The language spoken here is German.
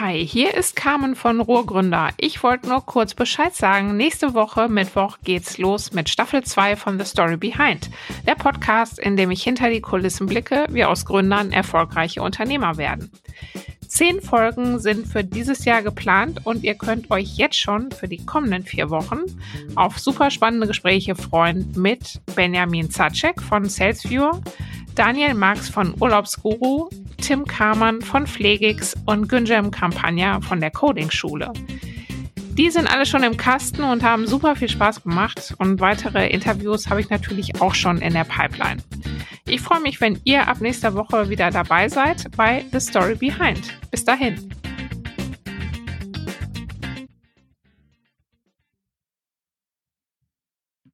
Hi, hier ist Carmen von Ruhrgründer. Ich wollte nur kurz Bescheid sagen. Nächste Woche, Mittwoch, geht's los mit Staffel 2 von The Story Behind. Der Podcast, in dem ich hinter die Kulissen blicke, wie aus Gründern erfolgreiche Unternehmer werden. Zehn Folgen sind für dieses Jahr geplant und ihr könnt euch jetzt schon für die kommenden vier Wochen auf super spannende Gespräche freuen mit Benjamin Zacek von SalesViewer, Daniel Marx von Urlaubsguru, Tim Kamann von Pflegix und Günjem Kampagna von der Coding-Schule. Die sind alle schon im Kasten und haben super viel Spaß gemacht und weitere Interviews habe ich natürlich auch schon in der Pipeline. Ich freue mich, wenn ihr ab nächster Woche wieder dabei seid bei The Story Behind. Bis dahin.